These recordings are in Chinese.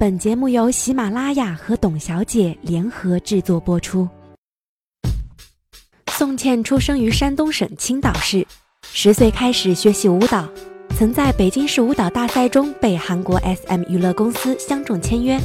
本节目由喜马拉雅和董小姐联合制作播出。宋茜出生于山东省青岛市，十岁开始学习舞蹈，曾在北京市舞蹈大赛中被韩国 SM 娱乐公司相中签约，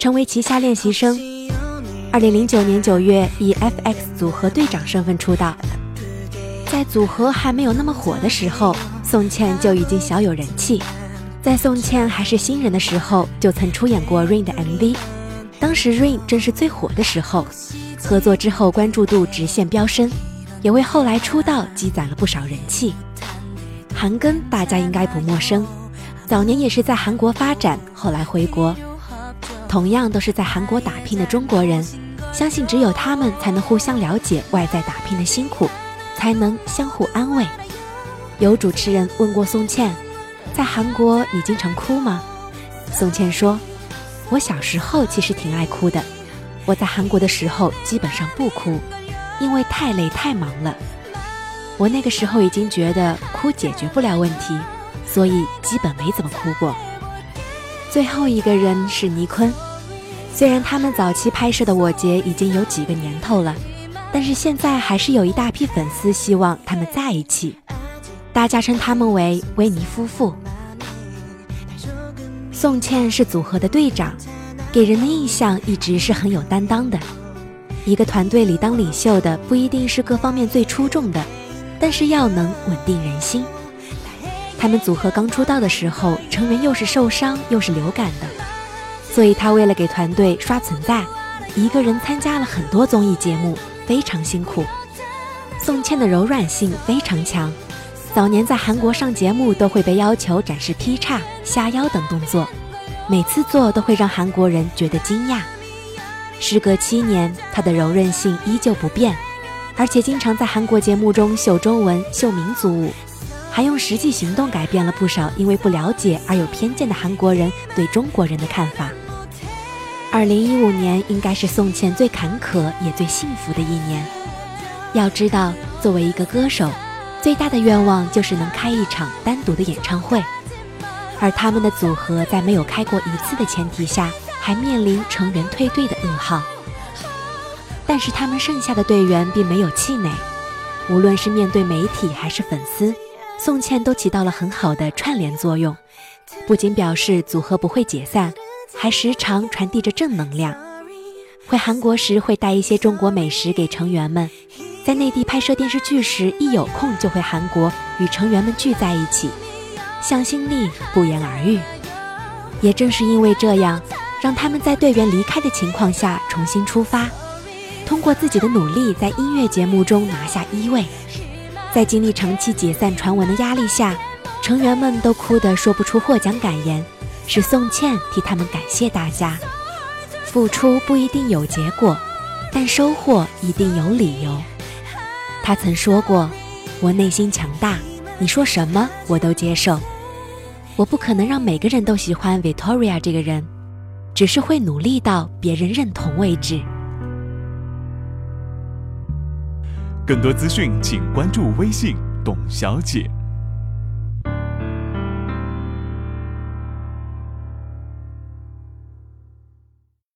成为旗下练习生。二零零九年九月，以 FX 组合队长身份出道。在组合还没有那么火的时候，宋茜就已经小有人气。在宋茜还是新人的时候，就曾出演过 Rain 的 MV，当时 Rain 正是最火的时候。合作之后，关注度直线飙升，也为后来出道积攒了不少人气。韩庚大家应该不陌生，早年也是在韩国发展，后来回国。同样都是在韩国打拼的中国人，相信只有他们才能互相了解外在打拼的辛苦，才能相互安慰。有主持人问过宋茜。在韩国，你经常哭吗？宋茜说：“我小时候其实挺爱哭的。我在韩国的时候基本上不哭，因为太累太忙了。我那个时候已经觉得哭解决不了问题，所以基本没怎么哭过。”最后一个人是倪坤，虽然他们早期拍摄的《我结》已经有几个年头了，但是现在还是有一大批粉丝希望他们在一起。大家称他们为维尼夫妇。宋茜是组合的队长，给人的印象一直是很有担当的。一个团队里当领袖的不一定是各方面最出众的，但是要能稳定人心。他们组合刚出道的时候，成员又是受伤又是流感的，所以他为了给团队刷存在，一个人参加了很多综艺节目，非常辛苦。宋茜的柔软性非常强。早年在韩国上节目都会被要求展示劈叉、下腰等动作，每次做都会让韩国人觉得惊讶。时隔七年，他的柔韧性依旧不变，而且经常在韩国节目中秀中文、秀民族舞，还用实际行动改变了不少因为不了解而有偏见的韩国人对中国人的看法。二零一五年应该是宋茜最坎坷也最幸福的一年。要知道，作为一个歌手。最大的愿望就是能开一场单独的演唱会，而他们的组合在没有开过一次的前提下，还面临成员退队的噩耗。但是他们剩下的队员并没有气馁，无论是面对媒体还是粉丝，宋茜都起到了很好的串联作用，不仅表示组合不会解散，还时常传递着正能量。回韩国时会带一些中国美食给成员们。在内地拍摄电视剧时，一有空就会韩国与成员们聚在一起，向心力不言而喻。也正是因为这样，让他们在队员离开的情况下重新出发，通过自己的努力，在音乐节目中拿下一位。在经历长期解散传闻的压力下，成员们都哭得说不出获奖感言，是宋茜替他们感谢大家。付出不一定有结果，但收获一定有理由。他曾说过：“我内心强大，你说什么我都接受。我不可能让每个人都喜欢 Victoria 这个人，只是会努力到别人认同为止。”更多资讯，请关注微信“董小姐”。